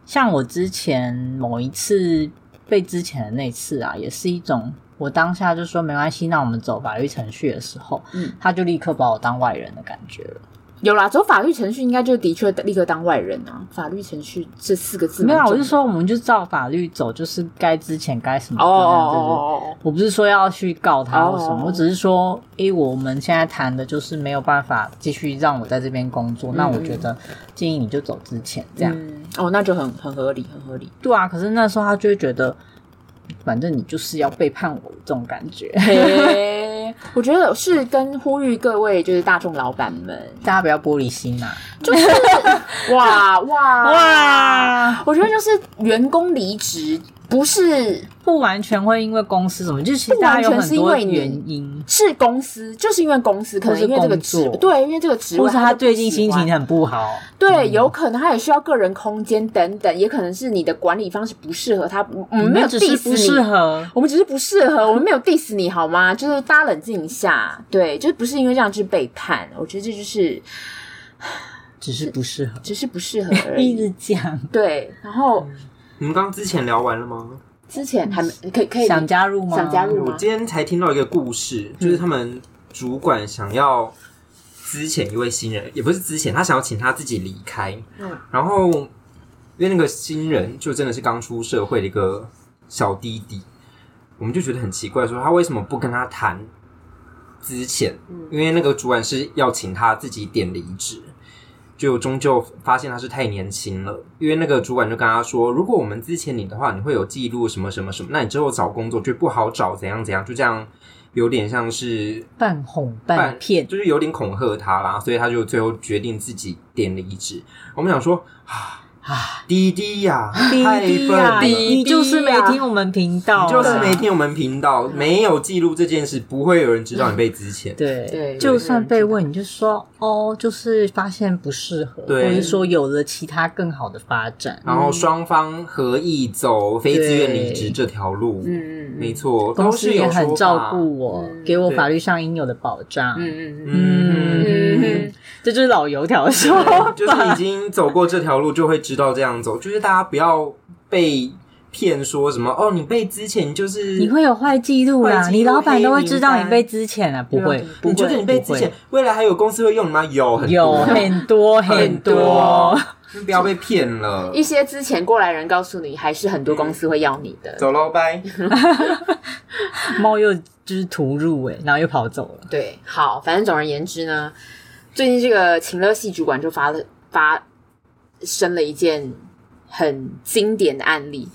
像我之前某一次被之前的那次啊，也是一种我当下就说没关系，那我们走法律程序的时候，嗯，他就立刻把我当外人的感觉了。有啦，走法律程序应该就的确立刻当外人啊。法律程序这四个字没有，我是说我们就照法律走，就是该之前该什么哦哦哦，我不是说要去告他或什么，oh, oh, oh. 我只是说，诶，我们现在谈的就是没有办法继续让我在这边工作，嗯、那我觉得建议你就走之前这样。嗯、哦，那就很很合理，很合理。对啊，可是那时候他就会觉得。反正你就是要背叛我的这种感觉，我觉得是跟呼吁各位就是大众老板们，大家不要玻璃心呐，就是哇哇。哇，我觉得就是员工离职。不是。不完全会因为公司什么，就是不完全是因为原因，是公司，就是因为公司，可能因为这个职，对，因为这个职，或是他最近心情很不好，对，有可能他也需要个人空间等等，也可能是你的管理方式不适合他，我们没有 diss 你，适合，我们只是不适合，我们没有 diss 你好吗？就是大家冷静一下，对，就是不是因为这样去背叛，我觉得这就是只是不适合，只是不适合而已，一直讲，对，然后。你们刚刚之前聊完了吗？之前还没可以可以想加入吗？想加入吗？我今天才听到一个故事，就是他们主管想要资遣一位新人，也不是资遣，他想要请他自己离开。嗯，然后因为那个新人就真的是刚出社会的一个小弟弟，我们就觉得很奇怪，说他为什么不跟他谈资遣？因为那个主管是要请他自己点离职。就终究发现他是太年轻了，因为那个主管就跟他说：“如果我们之前你的话，你会有记录什么什么什么，那你之后找工作就不好找，怎样怎样。”就这样，有点像是半哄半骗，就是有点恐吓他啦，所以他就最后决定自己点离职。我们想说啊。啊，弟弟呀，弟弟呀，你就是没听我们频道，你就是没听我们频道，没有记录这件事，不会有人知道你被之前。对对，就算被问，你就说哦，就是发现不适合，或者说有了其他更好的发展，然后双方合意走非自愿离职这条路。嗯嗯，没错，公司也很照顾我，给我法律上应有的保障。嗯嗯嗯。这就是老油条说，就是已经走过这条路，就会知道这样走。就是大家不要被骗，说什么哦，你被之前就是你会有坏记录啦，你老板都会知道你被之前了，不会？你觉得你被之前，未来还有公司会用你吗？有很有很多很多，不要被骗了。一些之前过来人告诉你，还是很多公司会要你的。走喽，拜。猫又就是突入诶，然后又跑走了。对，好，反正总而言之呢。最近这个情乐系主管就发了发生了一件很经典的案例，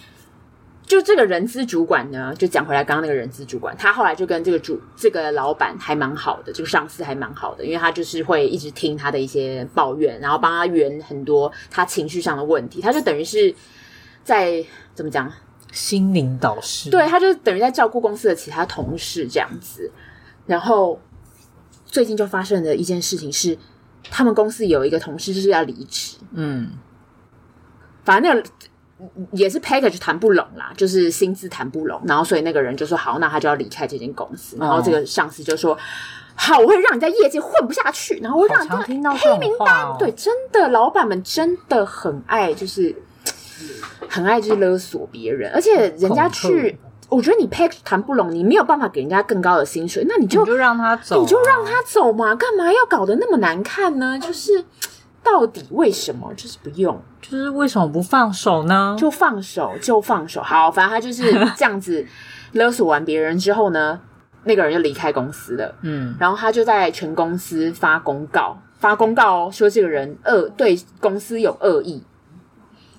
就这个人资主管呢，就讲回来刚刚那个人资主管，他后来就跟这个主这个老板还蛮好的，这个上司还蛮好的，因为他就是会一直听他的一些抱怨，然后帮他圆很多他情绪上的问题，他就等于是在怎么讲，心灵导师，对，他就等于在照顾公司的其他同事这样子，然后。最近就发生的一件事情是，他们公司有一个同事就是要离职，嗯，反正那个也是 package 谈不拢啦，就是薪资谈不拢，然后所以那个人就说好，那他就要离开这间公司，然后这个上司就说、哦、好，我会让你在业界混不下去，然后我会让你听到黑名单，哦、对，真的，老板们真的很爱，就是很爱就是勒索别人，而且人家去。我觉得你 package 谈不拢，你没有办法给人家更高的薪水，那你就你就让他走，啊，你就让他走嘛，干嘛要搞得那么难看呢？就是 到底为什么？就是不用，就是为什么不放手呢？就放手，就放手。好，反正他就是这样子 勒索完别人之后呢，那个人就离开公司了。嗯，然后他就在全公司发公告，发公告哦，说这个人恶对公司有恶意。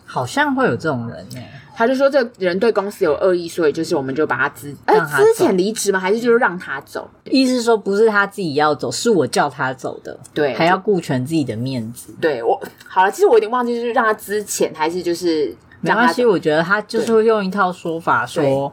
好像会有这种人呢、欸。他就说这个人对公司有恶意，所以就是我们就把他资呃资遣离职吗？还是就是让他走？意思是说不是他自己要走，是我叫他走的。对，还要顾全自己的面子。对我好了，其实我有点忘记，就是让他资遣还是就是没关系。我觉得他就是会用一套说法说。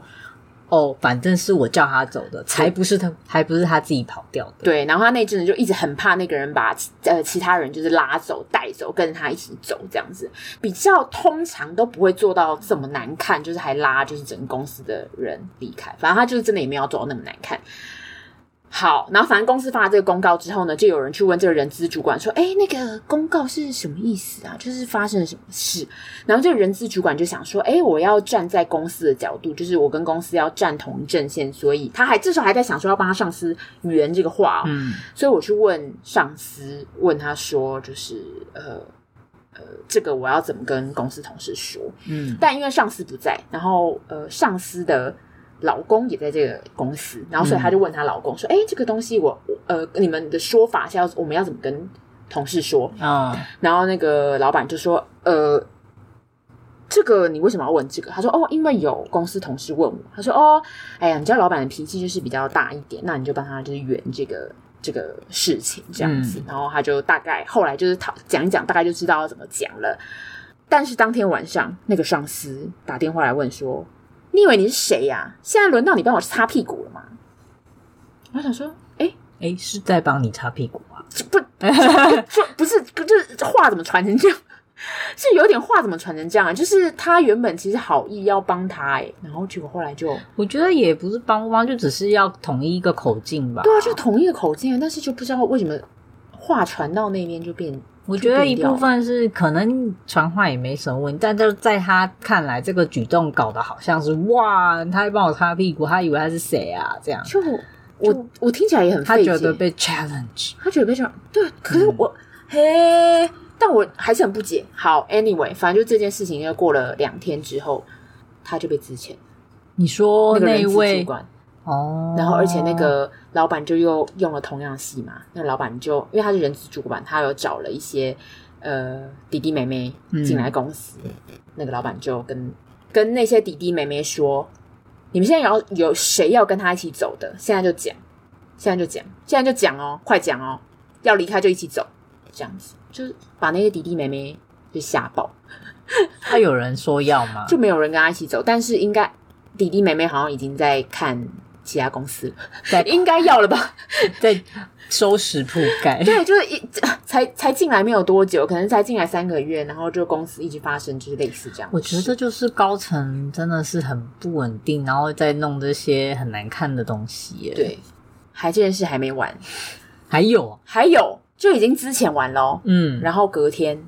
哦，反正是我叫他走的，才不是他，还不是他自己跑掉的。对，然后他那阵子就一直很怕那个人把呃其他人就是拉走带走，跟着他一起走这样子，比较通常都不会做到这么难看，就是还拉就是整个公司的人离开。反正他就是真的也没有做到那么难看。好，然后反正公司发了这个公告之后呢，就有人去问这个人资主管说：“哎，那个公告是什么意思啊？就是发生了什么事？”然后这个人资主管就想说：“哎，我要站在公司的角度，就是我跟公司要站同一阵线，所以他还至少还在想说要帮他上司圆这个话。嗯，所以我去问上司，问他说，就是呃呃，这个我要怎么跟公司同事说？嗯，但因为上司不在，然后呃，上司的。”老公也在这个公司，然后所以他就问他老公说：“哎、嗯，这个东西我呃，你们的说法是要我们要怎么跟同事说？”啊、嗯，然后那个老板就说：“呃，这个你为什么要问这个？”他说：“哦，因为有公司同事问我。”他说：“哦，哎呀，你知道老板的脾气就是比较大一点，那你就帮他就是圆这个这个事情这样子。嗯”然后他就大概后来就是讨讲一讲，大概就知道要怎么讲了。但是当天晚上，那个上司打电话来问说。你以为你是谁呀？现在轮到你帮我擦屁股了吗？我想说，哎、欸、哎、欸，是在帮你擦屁股啊？不，就不是，就是话怎么传成这样？是有点话怎么传成这样啊？就是他原本其实好意要帮他、欸，哎，然后结果后来就，我觉得也不是帮不帮，就只是要统一一个口径吧。对啊，就统一个口径，但是就不知道为什么话传到那边就变。我觉得一部分是可能传话也没什么问题，但就在他看来，这个举动搞得好像是哇，他还帮我擦屁股，他以为他是谁啊？这样就我就我听起来也很费解，他觉得被 challenge，他觉得被 challenge，对，可是我、嗯、嘿，但我还是很不解。好，anyway，反正就这件事情，又过了两天之后，他就被支遣。你说那位？哦，然后而且那个老板就又用了同样的戏嘛，那个老板就因为他是人资主管，他有找了一些呃弟弟妹妹进来公司，嗯、那个老板就跟跟那些弟弟妹妹说：“你们现在要有谁要跟他一起走的，现在就讲，现在就讲，现在就讲哦，快讲哦，要离开就一起走，这样子就是把那些弟弟妹妹就吓爆。他有人说要吗？就没有人跟他一起走，但是应该弟弟妹妹好像已经在看。其他公司对，应该要了吧？在收拾铺盖。对，就是一 才才进来没有多久，可能才进来三个月，然后就公司一直发生就是类似这样。我觉得就是高层真的是很不稳定，然后再弄这些很难看的东西。对，还这件事还没完，还有还有就已经之前完了。嗯，然后隔天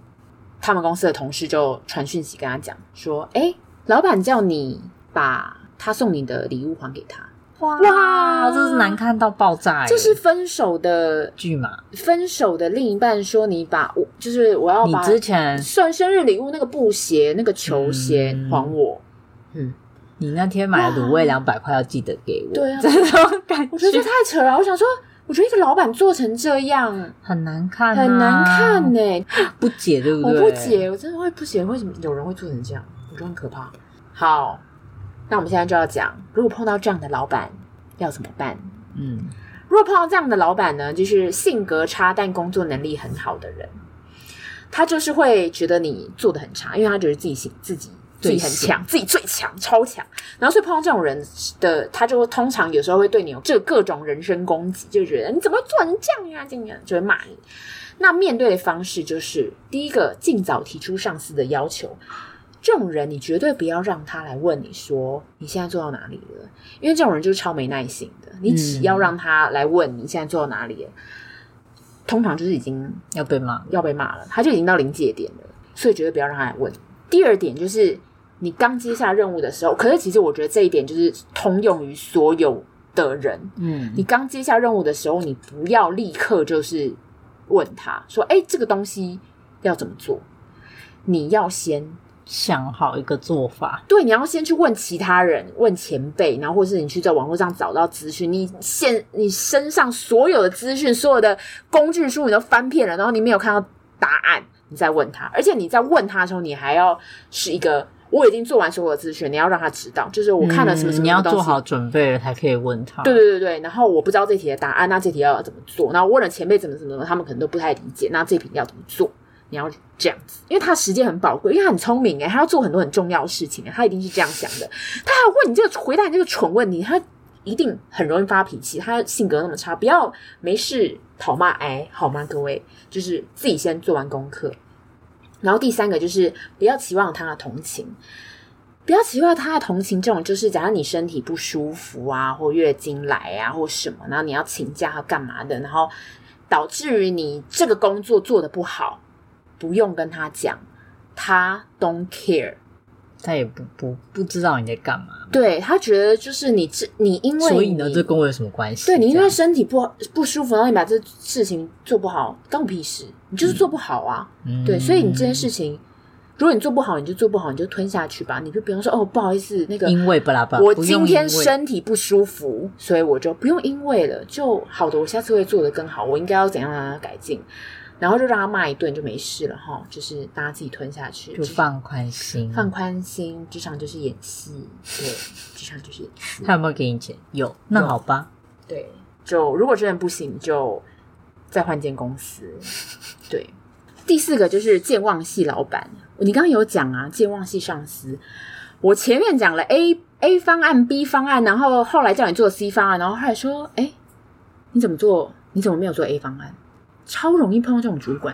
他们公司的同事就传讯息跟他讲说：“哎，老板叫你把他送你的礼物还给他。”哇，哇，这是难看到爆炸！这是分手的剧嘛？分手的另一半说：“你把我，就是我要把你之前算生日礼物那个布鞋、那个球鞋还我。”嗯，你那天买的卤味两百块，要记得给我。对啊，这种感觉我觉得这太扯了。我想说，我觉得一个老板做成这样很难看，很难看呢。不解对不对？我不解，我真的会不解，为什么有人会做成这样？我觉得很可怕。好。那我们现在就要讲，如果碰到这样的老板要怎么办？嗯，如果碰到这样的老板呢，就是性格差但工作能力很好的人，他就是会觉得你做的很差，因为他觉得自己行自己自己很强，自己最强超强。然后所以碰到这种人的，他就会通常有时候会对你有这各种人身攻击，就觉得你怎么做成这样呀？这样就会骂你。那面对的方式就是第一个，尽早提出上司的要求。这种人，你绝对不要让他来问你说你现在做到哪里了，因为这种人就是超没耐心的。你只要让他来问你现在做到哪里了，嗯、通常就是已经要被骂，要被骂了，他就已经到临界点了。所以绝对不要让他来问。第二点就是，你刚接下任务的时候，可是其实我觉得这一点就是通用于所有的人。嗯，你刚接下任务的时候，你不要立刻就是问他说：“哎，这个东西要怎么做？”你要先。想好一个做法。对，你要先去问其他人，问前辈，然后或是你去在网络上找到资讯。你现你身上所有的资讯，所有的工具书你都翻遍了，然后你没有看到答案，你再问他。而且你在问他的时候，你还要是一个。我已经做完所有的资讯，你要让他知道，就是我看了什么什么，嗯，你要做好准备了才可以问他。对对对对，然后我不知道这题的答案，那这题要怎么做？然后问了前辈怎么怎么怎么，他们可能都不太理解。那这题要怎么做？你要这样子，因为他时间很宝贵，因为他很聪明诶，他要做很多很重要的事情，他一定是这样想的。他还问你这个回答你这个蠢问题，他一定很容易发脾气。他性格那么差，不要没事讨骂哎，好吗？各位，就是自己先做完功课。然后第三个就是不要期望他的同情，不要期望他的同情。这种就是假如你身体不舒服啊，或月经来啊，或什么，然后你要请假和干嘛的，然后导致于你这个工作做得不好，不用跟他讲，他 don't care。他也不不不知道你在干嘛，对，他觉得就是你这你因为所以呢，这跟我有什么关系？对，你因为身体不不舒服，然后你把这事情做不好，关我屁事，你就是做不好啊。嗯、对，所以你这件事情，如果你做不好，你就做不好，你就吞下去吧。你就比方说哦，不好意思，那个因为巴拉巴，我今天身体不舒服，所以我就不用因为了，就好的，我下次会做得更好。我应该要怎样让它改进？然后就让他骂一顿就没事了哈，就是大家自己吞下去，就放宽心，放宽心。职场就是演戏，对，职场就是演戏。他有没有给你钱？有，那好吧。对，就如果真的不行，就再换间公司。对，第四个就是健忘系老板。你刚刚有讲啊，健忘系上司。我前面讲了 A A 方案、B 方案，然后后来叫你做 C 方案，然后后来说，哎，你怎么做？你怎么没有做 A 方案？超容易碰到这种主管，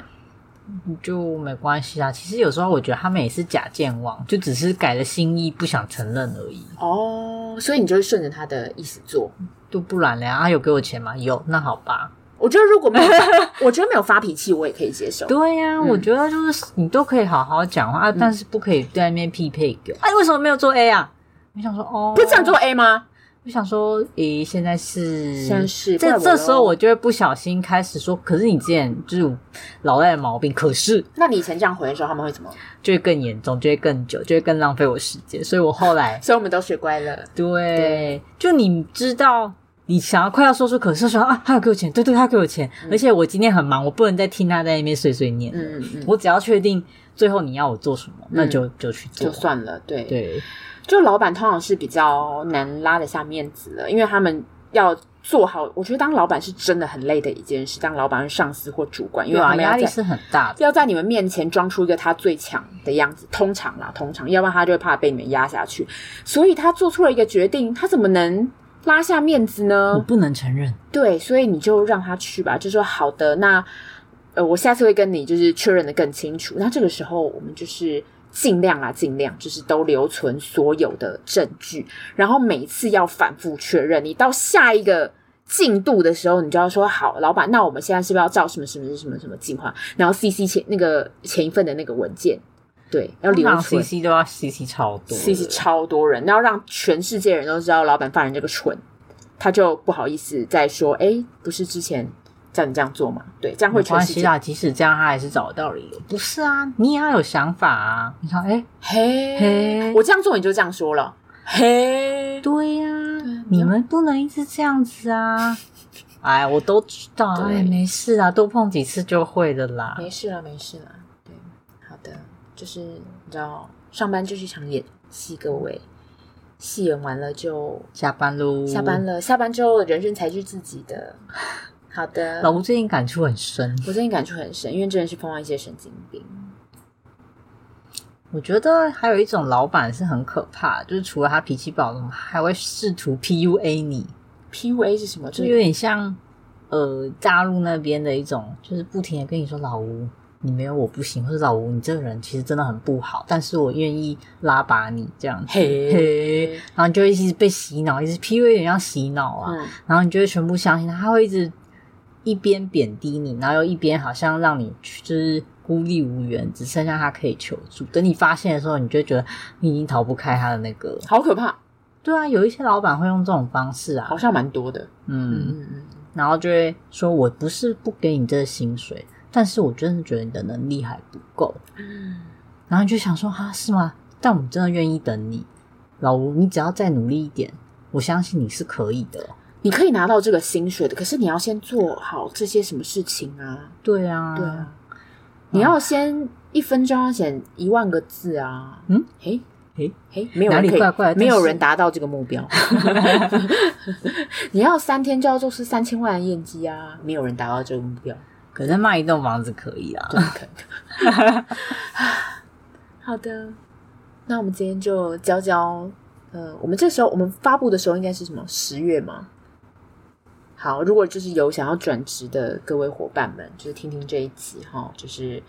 就没关系啊。其实有时候我觉得他们也是假健忘，就只是改了心意，不想承认而已。哦，所以你就顺着他的意思做，就不然了呀？他有给我钱吗？有，那好吧。我觉得如果没有，我觉得没有发脾气，我也可以接受。对呀、啊，嗯、我觉得就是你都可以好好讲话，嗯、但是不可以在那边匹配给我。哎，为什么没有做 A 啊？你想说哦，不是这样做 A 吗？就想说，咦，现在是，现在是，这这时候我就会不小心开始说，可是你之前就是老赖的毛病，可是，那你以前这样回的时候，他们会怎么？就会更严重，就会更久，就会更浪费我时间。所以我后来，所以我们都学乖了。对，对就你知道，你想要快要说出可是说啊，他要给我钱，对对，他要给我钱，嗯、而且我今天很忙，我不能再听他在那边碎碎念。嗯嗯，我只要确定最后你要我做什么，那就、嗯、就去做，就算了。对对。就老板通常是比较难拉得下面子的，因为他们要做好。我觉得当老板是真的很累的一件事。当老板是上司或主管，因为压力是很大的，要在你们面前装出一个他最强的样子。通常啦，通常，要不然他就会怕被你们压下去。所以他做出了一个决定，他怎么能拉下面子呢？我不能承认。对，所以你就让他去吧，就说好的，那呃，我下次会跟你就是确认的更清楚。那这个时候我们就是。尽量啊，尽量就是都留存所有的证据，然后每次要反复确认。你到下一个进度的时候，你就要说好，老板，那我们现在是不是要照什么什么什么什么计划？然后 CC 前那个前一份的那个文件，对，要留存。CC 都要 CC 超多，CC 超多人，然后让全世界人都知道老板犯人这个蠢，他就不好意思再说，哎，不是之前。叫你这样做嘛？对，这样会全世界。没关系啦，即使这样，他还是找得到理由。不是啊，你也要有想法啊！你说，哎嘿嘿，我这样做你就这样说了，嘿，对呀，你们不能一直这样子啊！哎，我都知道，哎，没事啊，多碰几次就会的啦。没事了，没事了。对，好的，就是你知道，上班就是一场演戏，各位，戏演完了就下班喽，下班了，下班之后人生才是自己的。好的，老吴最近感触很深。我最近感触很深，因为真的是碰到一些神经病。我觉得还有一种老板是很可怕，就是除了他脾气暴，还会试图 PUA 你。PUA 是什么？就有点像呃大陆那边的一种，就是不停的跟你说老吴，你没有我不行，或者老吴你这个人其实真的很不好，但是我愿意拉拔你这样子。嘿，嘿，然后你就会一直被洗脑，一直 PUA 有点像洗脑啊，嗯、然后你就会全部相信他，他会一直。一边贬低你，然后又一边好像让你就是孤立无援，只剩下他可以求助。等你发现的时候，你就觉得你已经逃不开他的那个，好可怕。对啊，有一些老板会用这种方式啊，好像蛮多的。嗯嗯嗯，然后就会说：“我不是不给你这个薪水，但是我真的觉得你的能力还不够。”嗯，然后你就想说哈是吗？但我们真的愿意等你，老吴，你只要再努力一点，我相信你是可以的。你可以拿到这个薪水的，可是你要先做好这些什么事情啊？对啊，对啊，你要先一分钟要写一万个字啊！嗯，嘿，嘿，嘿，没有人可以，怪没有人达到这个目标。你要三天就要做出三千万的业绩啊！没有人达到这个目标。可是卖一栋房子可以啊，对，可以。好的，那我们今天就教教。呃，我们这时候我们发布的时候应该是什么？十月吗？好，如果就是有想要转职的各位伙伴们，就是听听这一集哈，就是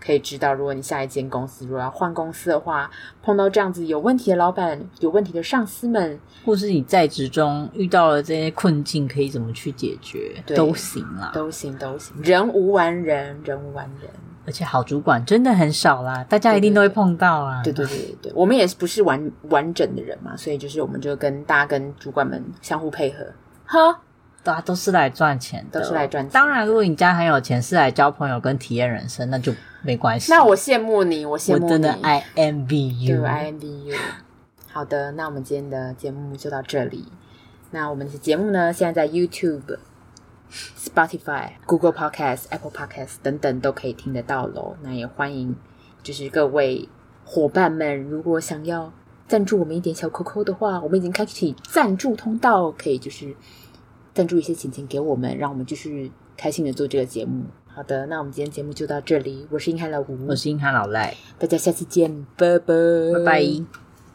可以知道，如果你下一间公司如果要换公司的话，碰到这样子有问题的老板、有问题的上司们，或是你在职中遇到了这些困境，可以怎么去解决？对都行啦，都行，都行。人无完人，人无完人，而且好主管真的很少啦，大家一定都会碰到啊。对对对对对，我们也不是完完整的人嘛，所以就是我们就跟大家跟主管们相互配合，哈。大家都是来赚钱的，都是来赚钱。当然，如果你家很有钱，是来交朋友跟体验人生，那就没关系。那我羡慕你，我羡慕你。我真的 I envy you，对，I envy you。好的，那我们今天的节目就到这里。那我们的节目呢，现在在 YouTube、Spotify、Google Podcast、Apple Podcast 等等都可以听得到喽。那也欢迎，就是各位伙伴们，如果想要赞助我们一点小扣扣的话，我们已经开启赞助通道，可以就是。赞助一些钱钱给我们，让我们继续开心的做这个节目。好的，那我们今天节目就到这里。我是英汉老吴，我是英汉老赖，大家下次见，拜拜，拜拜。